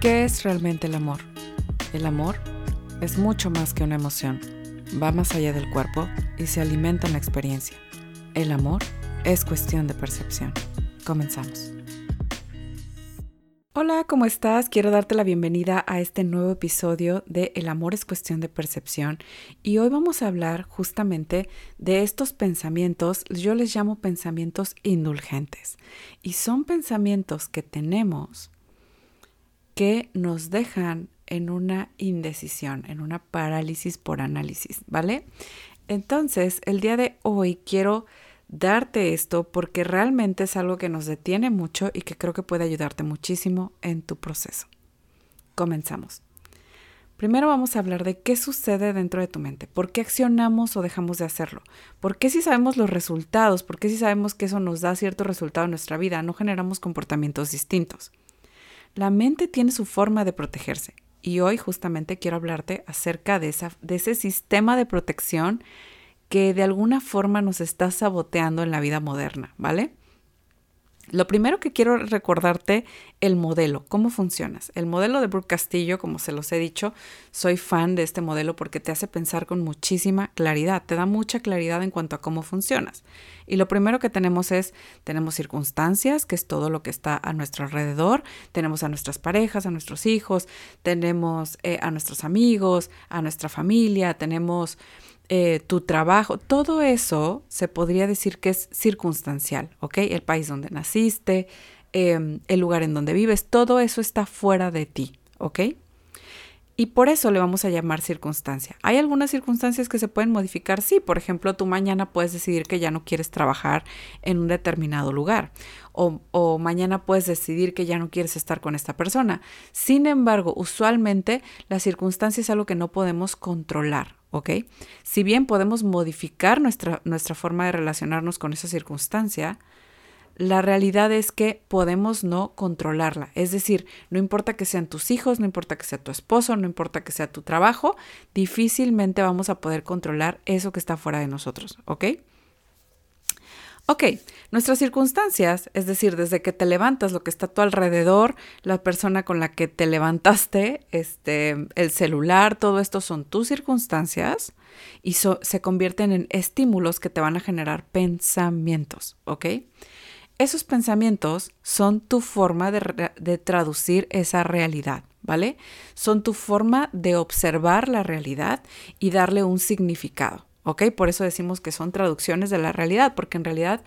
¿Qué es realmente el amor? El amor es mucho más que una emoción, va más allá del cuerpo y se alimenta en la experiencia. El amor es cuestión de percepción. Comenzamos. Hola, ¿cómo estás? Quiero darte la bienvenida a este nuevo episodio de El amor es cuestión de percepción y hoy vamos a hablar justamente de estos pensamientos, yo les llamo pensamientos indulgentes y son pensamientos que tenemos que nos dejan en una indecisión, en una parálisis por análisis, ¿vale? Entonces, el día de hoy quiero darte esto porque realmente es algo que nos detiene mucho y que creo que puede ayudarte muchísimo en tu proceso. Comenzamos. Primero vamos a hablar de qué sucede dentro de tu mente, por qué accionamos o dejamos de hacerlo, por qué si sabemos los resultados, por qué si sabemos que eso nos da cierto resultado en nuestra vida, no generamos comportamientos distintos. La mente tiene su forma de protegerse y hoy justamente quiero hablarte acerca de, esa, de ese sistema de protección que de alguna forma nos está saboteando en la vida moderna, ¿vale? Lo primero que quiero recordarte, el modelo, cómo funcionas. El modelo de Brooke Castillo, como se los he dicho, soy fan de este modelo porque te hace pensar con muchísima claridad, te da mucha claridad en cuanto a cómo funcionas. Y lo primero que tenemos es, tenemos circunstancias, que es todo lo que está a nuestro alrededor, tenemos a nuestras parejas, a nuestros hijos, tenemos eh, a nuestros amigos, a nuestra familia, tenemos eh, tu trabajo, todo eso se podría decir que es circunstancial, ¿ok? El país donde naciste, em, el lugar en donde vives, todo eso está fuera de ti, ¿ok? Y por eso le vamos a llamar circunstancia. ¿Hay algunas circunstancias que se pueden modificar? Sí, por ejemplo, tú mañana puedes decidir que ya no quieres trabajar en un determinado lugar o, o, mañana puedes decidir que ya no quieres estar con esta persona. Sin embargo, usualmente la circunstancia es algo que no podemos controlar, ¿ok? Si bien podemos modificar nuestra, nuestra forma de relacionarnos con esa circunstancia, la realidad es que podemos no controlarla. Es decir, no importa que sean tus hijos, no importa que sea tu esposo, no importa que sea tu trabajo, difícilmente vamos a poder controlar eso que está fuera de nosotros, ¿ok? Ok, nuestras circunstancias, es decir, desde que te levantas, lo que está a tu alrededor, la persona con la que te levantaste, este, el celular, todo esto son tus circunstancias y se convierten en estímulos que te van a generar pensamientos, ¿ok? Esos pensamientos son tu forma de, de traducir esa realidad, ¿vale? Son tu forma de observar la realidad y darle un significado. ¿Ok? Por eso decimos que son traducciones de la realidad, porque en realidad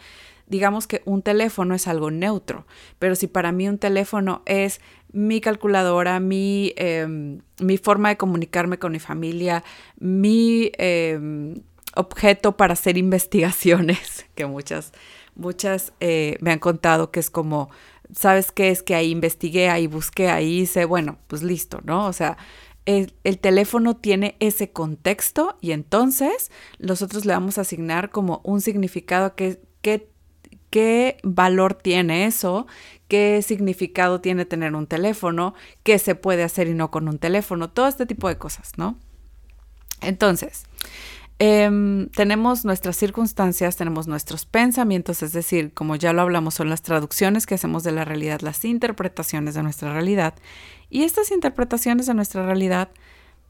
digamos que un teléfono es algo neutro, pero si para mí un teléfono es mi calculadora, mi, em, mi forma de comunicarme con mi familia, mi em, objeto para hacer investigaciones, que muchas, muchas eh, me han contado que es como, ¿sabes qué? Es que ahí investigué, ahí busqué, ahí hice, bueno, pues listo, ¿no? O sea, el, teléfono tiene ese contexto y entonces nosotros le vamos a asignar como un significado que, qué valor tiene eso, qué significado tiene tener un teléfono, qué se puede hacer y no con un teléfono, todo este tipo de cosas, ¿no? Entonces, Em, tenemos nuestras circunstancias, tenemos nuestros pensamientos, es decir, como ya lo hablamos, son las traducciones que hacemos de la realidad, las interpretaciones de nuestra realidad. Y estas interpretaciones de nuestra realidad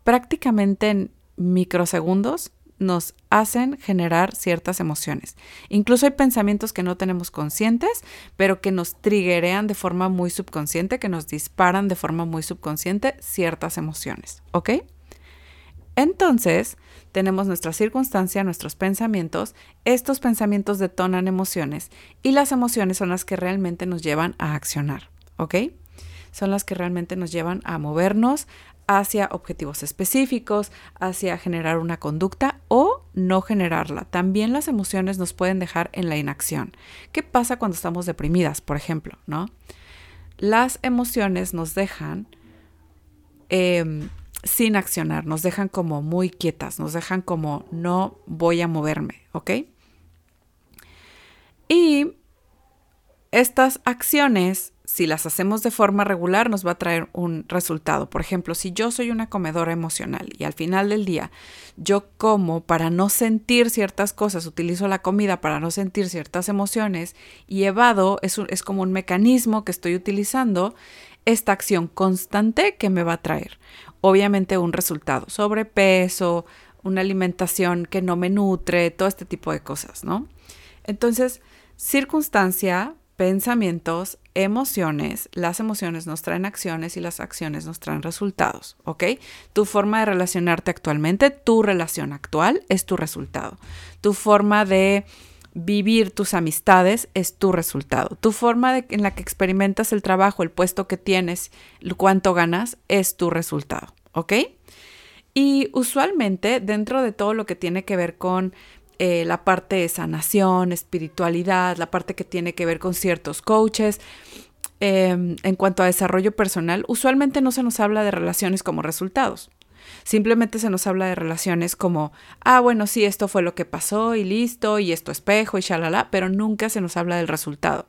prácticamente en microsegundos nos hacen generar ciertas emociones. Incluso hay pensamientos que no tenemos conscientes, pero que nos triggerean de forma muy subconsciente, que nos disparan de forma muy subconsciente ciertas emociones, ¿ok? Entonces, tenemos nuestra circunstancia, nuestros pensamientos, estos pensamientos detonan emociones y las emociones son las que realmente nos llevan a accionar, ¿ok? Son las que realmente nos llevan a movernos hacia objetivos específicos, hacia generar una conducta o no generarla. También las emociones nos pueden dejar en la inacción. ¿Qué pasa cuando estamos deprimidas, por ejemplo? ¿no? Las emociones nos dejan em, sin accionar, nos dejan como muy quietas, nos dejan como no voy a moverme, ¿ok? Y estas acciones, si las hacemos de forma regular, nos va a traer un resultado. Por ejemplo, si yo soy una comedora emocional y al final del día yo como para no sentir ciertas cosas, utilizo la comida para no sentir ciertas emociones y evado, es, es como un mecanismo que estoy utilizando, esta acción constante que me va a traer, obviamente, un resultado, sobrepeso, una alimentación que no me nutre, todo este tipo de cosas, ¿no? Entonces, circunstancia, pensamientos, emociones, las emociones nos traen acciones y las acciones nos traen resultados, ¿ok? Tu forma de relacionarte actualmente, tu relación actual es tu resultado. Tu forma de vivir tus amistades es tu resultado. Tu forma en la que experimentas el trabajo, el puesto que tienes, cuánto ganas, es tu resultado, ¿ok? Y usualmente dentro de todo lo que tiene que ver con eh, la parte de sanación, espiritualidad, la parte que tiene que ver con ciertos coaches, em, en cuanto a desarrollo personal, usualmente no se nos habla de relaciones como resultados. Simplemente se nos habla de relaciones como, ah, bueno, sí, esto fue lo que pasó y listo, y esto espejo y shalala, pero nunca se nos habla del resultado.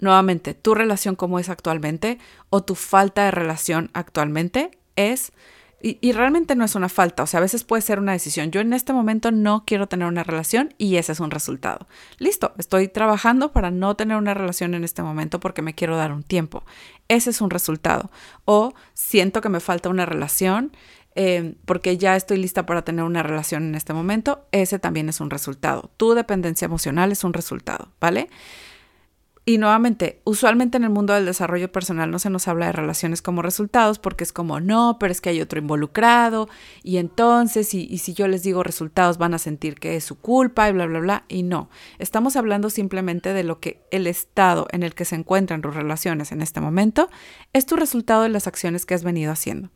Nuevamente, tu relación como es actualmente o tu falta de relación actualmente es y, realmente no es una falta, o sea, a veces puede ser una decisión. Yo en este momento no quiero tener una relación y ese es un resultado. Listo, estoy trabajando para no tener una relación en este momento porque me quiero dar un tiempo. Ese es un resultado. O siento que me falta una relación eh, porque ya estoy lista para tener una relación en este momento. Ese también es un resultado. Tu dependencia emocional es un resultado, ¿vale? Y nuevamente, usualmente en el mundo del desarrollo personal no se nos habla de relaciones como resultados porque es como, no, pero es que hay otro involucrado y entonces, y, y, si yo les digo resultados van a sentir que es su culpa y bla, bla, bla. Y no, estamos hablando simplemente de lo que el estado en el que se encuentran tus relaciones en este momento es tu resultado de las acciones que has venido haciendo.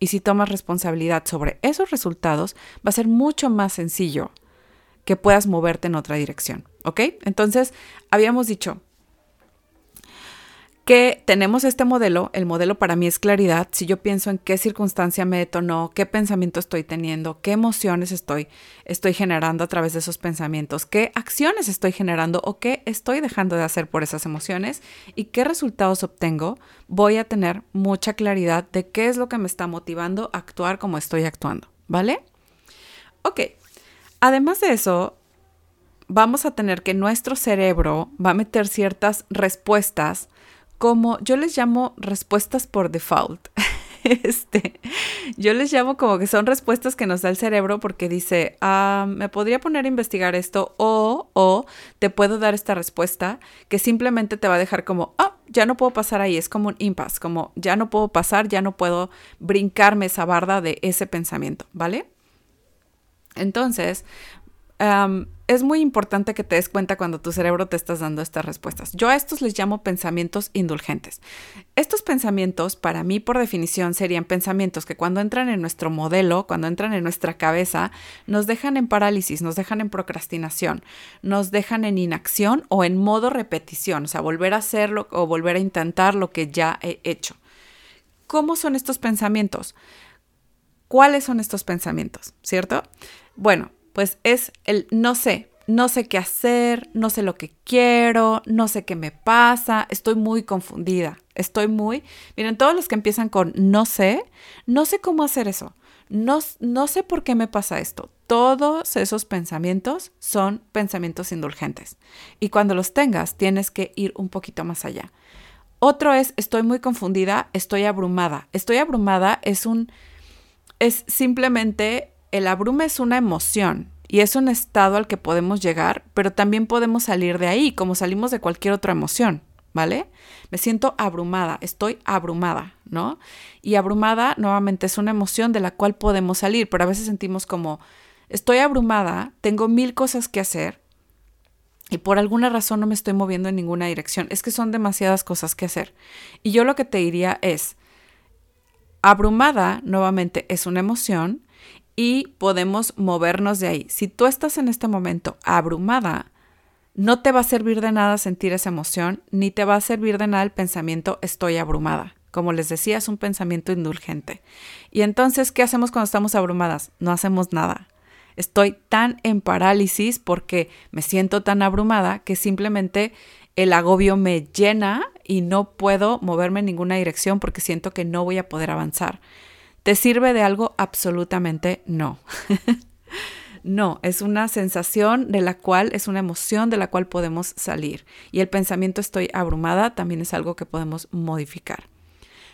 Y si tomas responsabilidad sobre esos resultados, va a ser mucho más sencillo que puedas moverte en otra dirección. ¿Ok? Entonces, habíamos dicho, que tenemos este modelo, el modelo para mí es claridad, si yo pienso en qué circunstancia me detonó, qué pensamiento estoy teniendo, qué emociones estoy, estoy generando a través de esos pensamientos, qué acciones estoy generando o qué estoy dejando de hacer por esas emociones y qué resultados obtengo, voy a tener mucha claridad de qué es lo que me está motivando a actuar como estoy actuando, ¿vale? Ok, además de eso, vamos a tener que nuestro cerebro va a meter ciertas respuestas como yo les llamo respuestas por default. Este, yo les llamo como que son respuestas que nos da el cerebro porque dice, ah, me podría poner a investigar esto o, o te puedo dar esta respuesta que simplemente te va a dejar como, ah, ya no puedo pasar ahí, es como un impasse, como ya no puedo pasar, ya no puedo brincarme esa barda de ese pensamiento, ¿vale? Entonces, es muy importante que te des cuenta cuando tu cerebro te estás dando estas respuestas. Yo a estos les llamo pensamientos indulgentes. Estos pensamientos, para mí, por definición, serían pensamientos que cuando entran en nuestro modelo, cuando entran en nuestra cabeza, nos dejan en parálisis, nos dejan en procrastinación, nos dejan en inacción o en modo repetición, o sea, volver a hacerlo o volver a intentar lo que ya he hecho. ¿Cómo son estos pensamientos? ¿Cuáles son estos pensamientos? ¿Cierto? Bueno, pues es el no sé, no sé qué hacer, no sé lo que quiero, no sé qué me pasa, estoy muy confundida, estoy muy... Miren, todos los que empiezan con no sé, no sé cómo hacer eso, no, no sé por qué me pasa esto. Todos esos pensamientos son pensamientos indulgentes. Y cuando los tengas, tienes que ir un poquito más allá. Otro es, estoy muy confundida, estoy abrumada. Estoy abrumada es un... es simplemente el abrume es una emoción y es un estado al que podemos llegar, pero también podemos salir de ahí, como salimos de cualquier otra emoción, ¿vale? Me siento abrumada, estoy abrumada, ¿no? Y abrumada nuevamente es una emoción de la cual podemos salir, pero a veces sentimos como, estoy abrumada, tengo mil cosas que hacer y por alguna razón no me estoy moviendo en ninguna dirección. Es que son demasiadas cosas que hacer. Y yo lo que te diría es, abrumada nuevamente es una emoción y podemos movernos de ahí. Si tú estás en este momento abrumada, no te va a servir de nada sentir esa emoción, ni te va a servir de nada el pensamiento estoy abrumada. Como les decía, es un pensamiento indulgente. Y entonces, ¿qué hacemos cuando estamos abrumadas? No hacemos nada. Estoy tan en parálisis porque me siento tan abrumada que simplemente el agobio me llena y no puedo moverme en ninguna dirección porque siento que no voy a poder avanzar. ¿Te sirve de algo? Absolutamente no. No, es una sensación de la cual, es una emoción de la cual podemos salir. Y el pensamiento estoy abrumada también es algo que podemos modificar.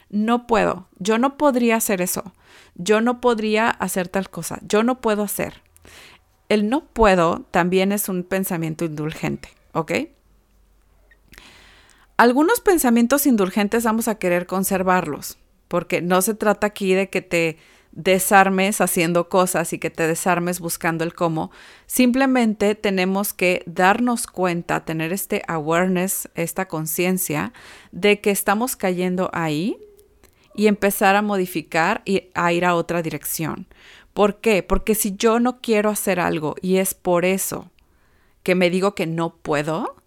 No puedo, yo no podría hacer eso, yo no podría hacer tal cosa, yo no puedo hacer. El no puedo también es un pensamiento indulgente, ¿ok? Algunos pensamientos indulgentes vamos a querer conservarlos, porque no se trata aquí de que te desarmes haciendo cosas y que te desarmes buscando el cómo. Simplemente tenemos que darnos cuenta, tener este awareness, esta conciencia de que estamos cayendo ahí y empezar a modificar y a ir a otra dirección. ¿Por qué? Porque si yo no quiero hacer algo y es por eso que me digo que no puedo,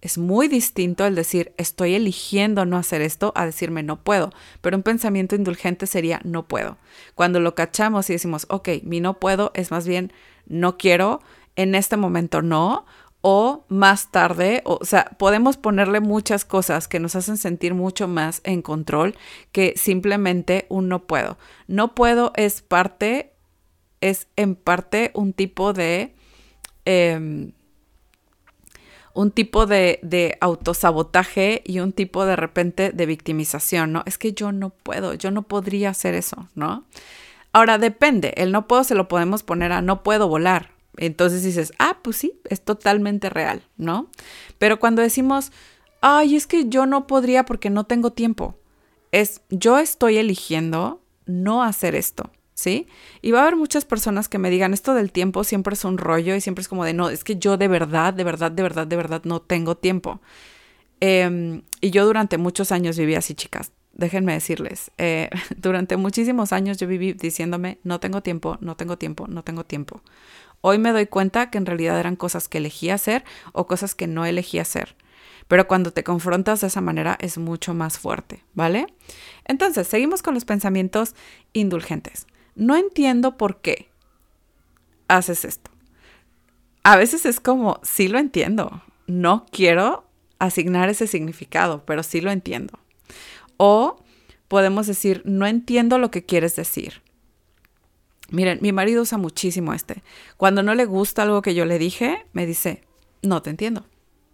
es muy distinto el decir estoy eligiendo no hacer esto a decirme no puedo, pero un pensamiento indulgente sería no puedo. Cuando lo cachamos y decimos, ok, mi no puedo es más bien no quiero, en este momento no, o más tarde, o, sea, podemos ponerle muchas cosas que nos hacen sentir mucho más en control que simplemente un no puedo. No puedo es parte, es en parte un tipo de... Em, un tipo de, de, autosabotaje y un tipo de repente de victimización, ¿no? Es que yo no puedo, yo no podría hacer eso, ¿no? Ahora depende, el no puedo se lo podemos poner a no puedo volar. Entonces dices, ah, pues sí, es totalmente real, ¿no? Pero cuando decimos, ay, es que yo no podría porque no tengo tiempo, es yo estoy eligiendo no hacer esto. ¿Sí? Y va a haber muchas personas que me digan, esto del tiempo siempre es un rollo y siempre es como de, no, es que yo de verdad, de verdad, de verdad, de verdad no tengo tiempo. Em, y yo durante muchos años viví así, chicas. Déjenme decirles, eh, durante muchísimos años yo viví diciéndome, no tengo tiempo, no tengo tiempo, no tengo tiempo. Hoy me doy cuenta que en realidad eran cosas que elegí hacer o cosas que no elegí hacer. Pero cuando te confrontas de esa manera es mucho más fuerte, ¿vale? Entonces, seguimos con los pensamientos indulgentes no entiendo por qué haces esto. A veces es como, sí lo entiendo, no quiero asignar ese significado, pero sí lo entiendo. O podemos decir, no entiendo lo que quieres decir. Miren, mi marido usa muchísimo este. Cuando no le gusta algo que yo le dije, me dice, no te entiendo,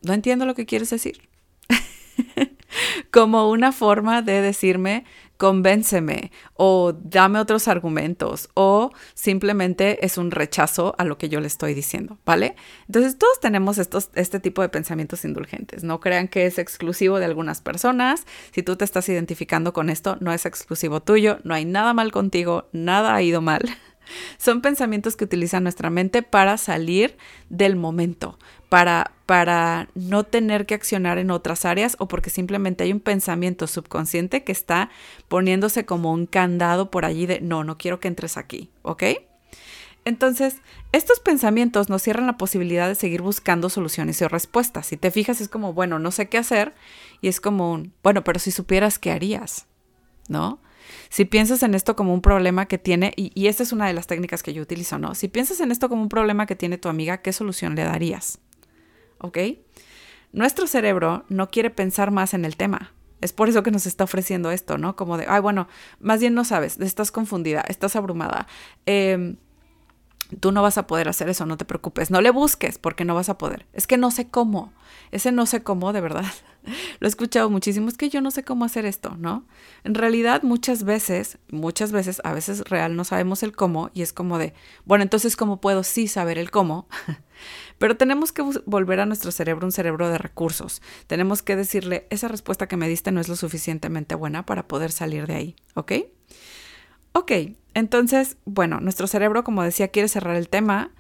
no entiendo lo que quieres decir. Como una forma de decirme, convénceme o dame otros argumentos o simplemente es un rechazo a lo que yo le estoy diciendo, ¿vale? Entonces todos tenemos estos, este tipo de pensamientos indulgentes. No crean que es exclusivo de algunas personas. Si tú te estás identificando con esto, no es exclusivo tuyo, no hay nada mal contigo, nada ha ido mal. Son pensamientos que utiliza nuestra mente para salir del momento, para, para no tener que accionar en otras áreas o porque simplemente hay un pensamiento subconsciente que está poniéndose como un candado por allí de no, no quiero que entres aquí, ¿ok? Entonces, estos pensamientos nos cierran la posibilidad de seguir buscando soluciones y respuestas. Si te fijas, es como, bueno, no sé qué hacer y es como un, bueno, pero si supieras qué harías, ¿no? Si piensas en esto como un problema que tiene, y, esta es una de las técnicas que yo utilizo, ¿no? Si piensas en esto como un problema que tiene tu amiga, ¿qué solución le darías? ¿Ok? Nuestro cerebro no quiere pensar más en el tema. Es por eso que nos está ofreciendo esto, ¿no? Como de, ay, bueno, más bien no sabes, estás confundida, estás abrumada. Eh, Tú no vas a poder hacer eso, no te preocupes. No le busques porque no vas a poder. Es que no sé cómo. Ese no sé cómo, de verdad. Lo he escuchado muchísimo. Es que yo no sé cómo hacer esto, ¿no? En realidad, muchas veces, muchas veces, a veces real no sabemos el cómo y es como de, bueno, entonces, ¿cómo puedo sí saber el cómo? Pero tenemos que volver a nuestro cerebro un cerebro de recursos. Tenemos que decirle, esa respuesta que me diste no es lo suficientemente buena para poder salir de ahí, ¿ok? Ok, entonces, bueno, nuestro cerebro, como decía, quiere cerrar el tema,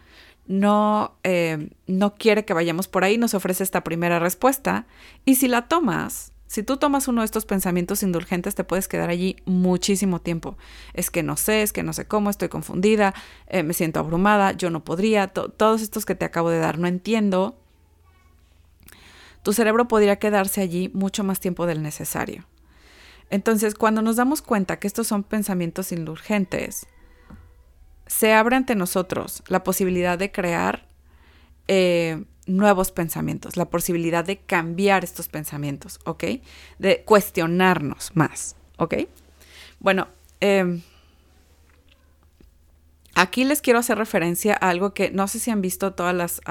no, eh, no quiere que vayamos por ahí, nos ofrece esta primera respuesta. Y si la tomas, si tú tomas uno de estos pensamientos indulgentes, te puedes quedar allí muchísimo tiempo. Es que no sé, es que no sé cómo, estoy confundida, eh, me siento abrumada, yo no podría, todos estos que te acabo de dar, no entiendo. Tu cerebro podría quedarse allí mucho más tiempo del necesario. Entonces, cuando nos damos cuenta que estos son pensamientos indulgentes, se abre ante nosotros la posibilidad de crear eh, nuevos pensamientos, la posibilidad de cambiar estos pensamientos, ¿ok? De cuestionarnos más, ¿ok? Bueno, em, Aquí les quiero hacer referencia a algo que no sé si han visto todas las,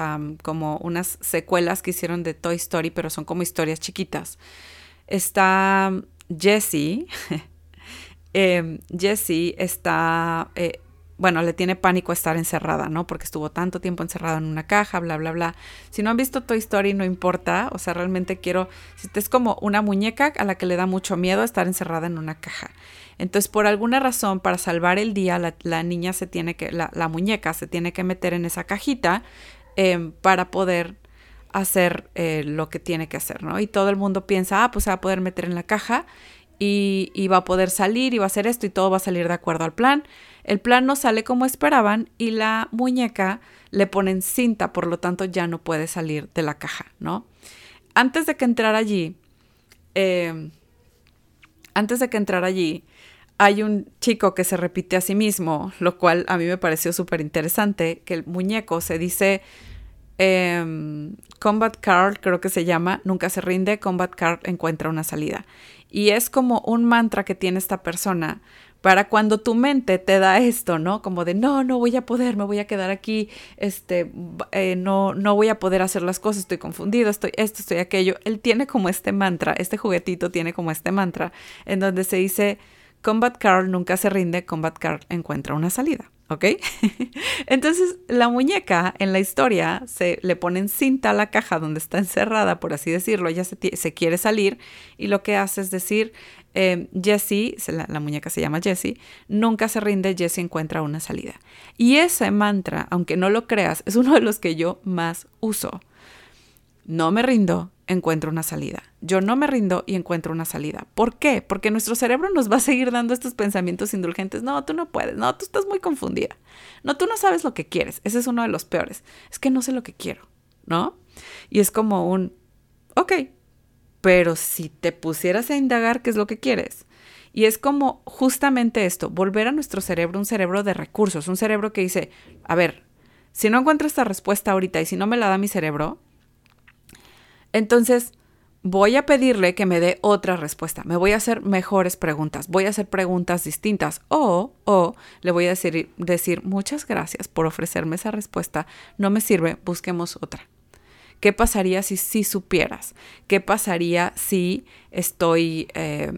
como unas secuelas que hicieron de Toy Story, pero son como historias chiquitas. Está Jessie. Jessie está eh, bueno, le tiene pánico estar encerrada, ¿no? Porque estuvo tanto tiempo encerrada en una caja, bla, bla, bla. Si no han visto Toy Story, no importa. O sea, realmente quiero, si es como una muñeca a la que le da mucho miedo estar encerrada en una caja. Entonces, por alguna razón, para salvar el día, la, niña se tiene que, la, muñeca se tiene que meter en esa cajita em, para poder hacer eh, lo que tiene que hacer, ¿no? Y todo el mundo piensa, ah, pues se va a poder meter en la caja y, va a poder salir y va a hacer esto y todo va a salir de acuerdo al plan. El plan no sale como esperaban y la muñeca le ponen cinta, por lo tanto ya no puede salir de la caja, ¿no? Antes de que entrara allí, em, antes de que entrara allí, hay un chico que se repite a sí mismo, lo cual a mí me pareció súper interesante, que el muñeco se dice em, Combat Card, creo que se llama, nunca se rinde, Combat Card encuentra una salida. Y es como un mantra que tiene esta persona para cuando tu mente te da esto, ¿no? Como de, no, no voy a poder, me voy a quedar aquí, este, eh, no, no voy a poder hacer las cosas, estoy confundido, estoy esto, estoy aquello. Él tiene como este mantra, este juguetito tiene como este mantra, en donde se dice, Combat Carl nunca se rinde, Combat Carl encuentra una salida. ¿Ok? Entonces la muñeca en la historia se le ponen cinta a la caja donde está encerrada, por así decirlo, ella se, quiere salir y lo que hace es decir, eh, Jessie, la, muñeca se llama Jessie, nunca se rinde, Jessie encuentra una salida. Y ese mantra, aunque no lo creas, es uno de los que yo más uso. No me rindo, encuentro una salida. Yo no me rindo y encuentro una salida. ¿Por qué? Porque nuestro cerebro nos va a seguir dando estos pensamientos indulgentes. No, tú no puedes. No, tú estás muy confundida. No, tú no sabes lo que quieres. Ese es uno de los peores. Es que no sé lo que quiero, ¿no? Y es como un, ok, pero si te pusieras a indagar qué es lo que quieres. Y es como justamente esto, volver a nuestro cerebro un cerebro de recursos, un cerebro que dice, a ver, si no encuentro esta respuesta ahorita y si no me la da mi cerebro, entonces voy a pedirle que me dé otra respuesta. Me voy a hacer mejores preguntas. Voy a hacer preguntas distintas. O, o le voy a decir, decir muchas gracias por ofrecerme esa respuesta. No me sirve, busquemos otra. ¿Qué pasaría si sí supieras? ¿Qué pasaría si estoy, eh,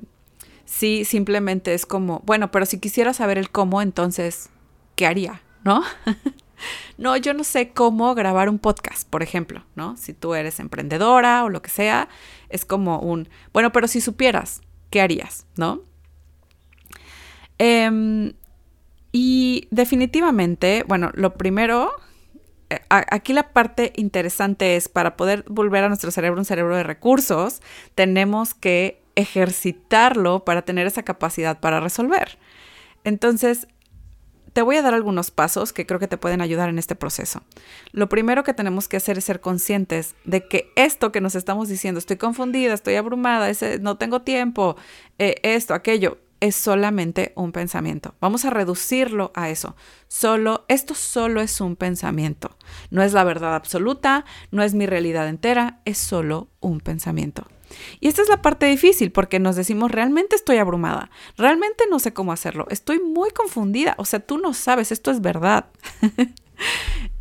si simplemente es como, bueno, pero si quisiera saber el cómo, entonces, ¿qué haría? ¿No? No, yo no sé cómo grabar un podcast, por ejemplo, ¿no? Si tú eres emprendedora o lo que sea, es como un, bueno, pero si supieras, ¿qué harías? ¿No? Em, y definitivamente, bueno, lo primero, eh, aquí la parte interesante es, para poder volver a nuestro cerebro un cerebro de recursos, tenemos que ejercitarlo para tener esa capacidad para resolver. Entonces, te voy a dar algunos pasos que creo que te pueden ayudar en este proceso. Lo primero que tenemos que hacer es ser conscientes de que esto que nos estamos diciendo, estoy confundida, estoy abrumada, no tengo tiempo, eh, esto, aquello, es solamente un pensamiento. Vamos a reducirlo a eso. Solo, esto solo es un pensamiento. No es la verdad absoluta, no es mi realidad entera, es solo un pensamiento. Y esta es la parte difícil porque nos decimos, realmente estoy abrumada, realmente no sé cómo hacerlo, estoy muy confundida, o sea, tú no sabes, esto es verdad.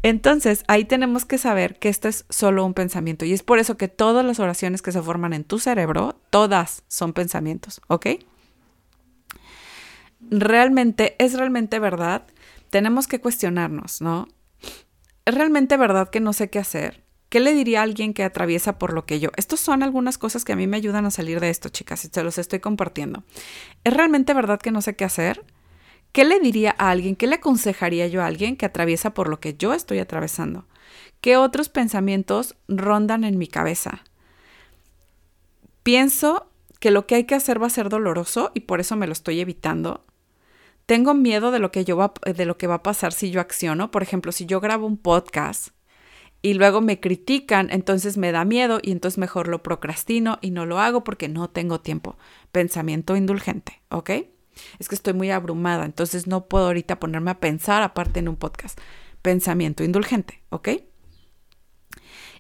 Entonces, ahí tenemos que saber que esto es solo un pensamiento y es por eso que todas las oraciones que se forman en tu cerebro, todas son pensamientos, ¿ok? Realmente, es realmente verdad, tenemos que cuestionarnos, ¿no? ¿Es realmente verdad que no sé qué hacer? ¿Qué le diría a alguien que atraviesa por lo que yo? Estas son algunas cosas que a mí me ayudan a salir de esto, chicas, y se los estoy compartiendo. ¿Es realmente verdad que no sé qué hacer? ¿Qué le diría a alguien? ¿Qué le aconsejaría yo a alguien que atraviesa por lo que yo estoy atravesando? ¿Qué otros pensamientos rondan en mi cabeza? Pienso que lo que hay que hacer va a ser doloroso y por eso me lo estoy evitando. Tengo miedo de lo que yo de lo que va a pasar si yo acciono. Por ejemplo, si yo grabo un podcast y luego me critican, entonces me da miedo y entonces mejor lo procrastino y no lo hago porque no tengo tiempo. Pensamiento indulgente, ¿ok? Es que estoy muy abrumada, entonces no puedo ahorita ponerme a pensar aparte en un podcast. Pensamiento indulgente, ¿ok?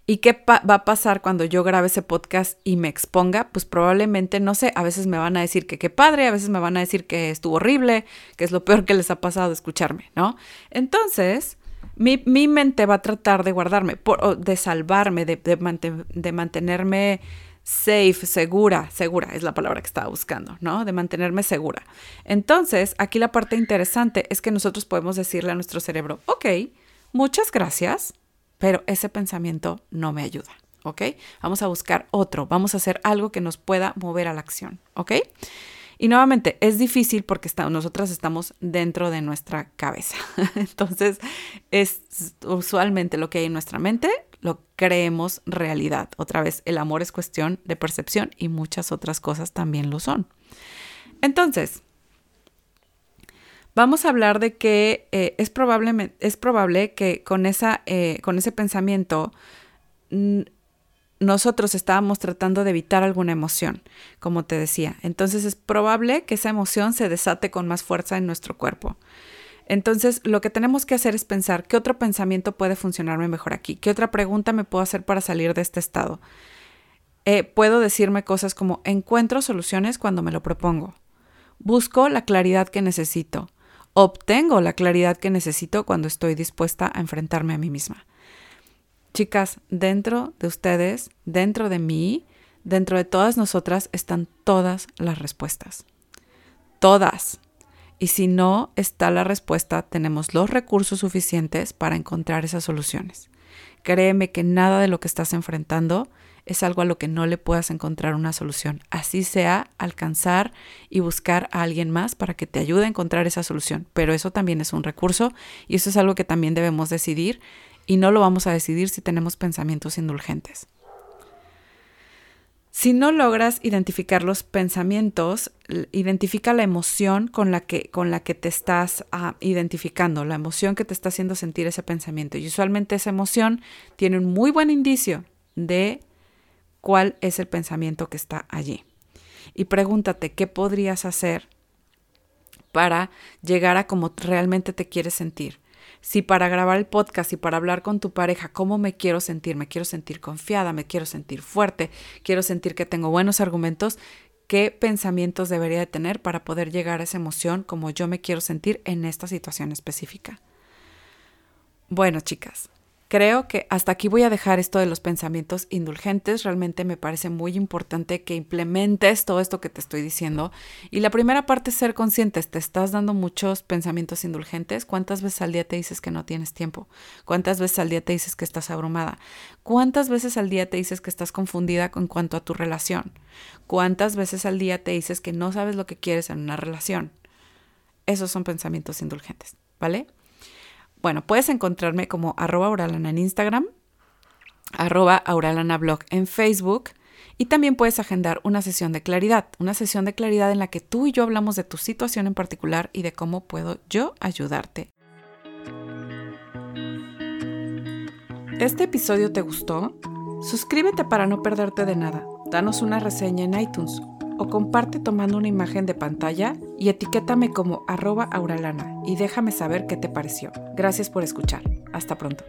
¿Y qué va a pasar cuando yo grabe ese podcast y me exponga? Pues probablemente, no sé, a veces me van a decir que qué padre, a veces me van a decir que estuvo horrible, que es lo peor que les ha pasado escucharme, ¿no? Entonces, mi, mente va a tratar de guardarme, de salvarme, de, de mantenerme safe, segura, segura es la palabra que estaba buscando, ¿no? De mantenerme segura. Entonces, aquí la parte interesante es que nosotros podemos decirle a nuestro cerebro, ok, muchas gracias, pero ese pensamiento no me ayuda, ¿ok? Vamos a buscar otro, vamos a hacer algo que nos pueda mover a la acción, ¿ok? Y nuevamente, es difícil porque nosotras estamos dentro de nuestra cabeza. Entonces, es usualmente lo que hay en nuestra mente, lo creemos realidad. Otra vez, el amor es cuestión de percepción y muchas otras cosas también lo son. Entonces, vamos a hablar de que eh, es, probable, es probable que con, esa, eh, con ese pensamiento nosotros estábamos tratando de evitar alguna emoción, como te decía. Entonces es probable que esa emoción se desate con más fuerza en nuestro cuerpo. Entonces, lo que tenemos que hacer es pensar qué otro pensamiento puede funcionarme mejor aquí, qué otra pregunta me puedo hacer para salir de este estado. Eh, puedo decirme cosas como encuentro soluciones cuando me lo propongo, busco la claridad que necesito, obtengo la claridad que necesito cuando estoy dispuesta a enfrentarme a mí misma. Chicas, dentro de ustedes, dentro de mí, dentro de todas nosotras están todas las respuestas. Todas. Y si no está la respuesta, tenemos los recursos suficientes para encontrar esas soluciones. Créeme que nada de lo que estás enfrentando es algo a lo que no le puedas encontrar una solución. Así sea alcanzar y buscar a alguien más para que te ayude a encontrar esa solución. Pero eso también es un recurso y eso es algo que también debemos decidir y no lo vamos a decidir si tenemos pensamientos indulgentes. Si no logras identificar los pensamientos, identifica la emoción con la que, con la que te estás ah, identificando, la emoción que te está haciendo sentir ese pensamiento. Y usualmente esa emoción tiene un muy buen indicio de cuál es el pensamiento que está allí. Y pregúntate qué podrías hacer para llegar a cómo realmente te quieres sentir si para grabar el podcast y para hablar con tu pareja, ¿cómo me quiero sentir? Me quiero sentir confiada, me quiero sentir fuerte, quiero sentir que tengo buenos argumentos. ¿Qué pensamientos debería de tener para poder llegar a esa emoción como yo me quiero sentir en esta situación específica? Bueno, chicas, Creo que hasta aquí voy a dejar esto de los pensamientos indulgentes. Realmente me parece muy importante que implementes todo esto que te estoy diciendo. Y la primera parte es ser conscientes. Te estás dando muchos pensamientos indulgentes. ¿Cuántas veces al día te dices que no tienes tiempo? ¿Cuántas veces al día te dices que estás abrumada? ¿Cuántas veces al día te dices que estás confundida en cuanto a tu relación? ¿Cuántas veces al día te dices que no sabes lo que quieres en una relación? Esos son pensamientos indulgentes, ¿vale? Bueno, puedes encontrarme como arroba auralana en Instagram, arroba auralana blog en Facebook y también puedes agendar una sesión de claridad, una sesión de claridad en la que tú y yo hablamos de tu situación en particular y de cómo puedo yo ayudarte. ¿Este episodio te gustó? Suscríbete para no perderte de nada. Danos una reseña en iTunes o comparte tomando una imagen de pantalla y etiquétame como arroba auralana y déjame saber qué te pareció. Gracias por escuchar. Hasta pronto.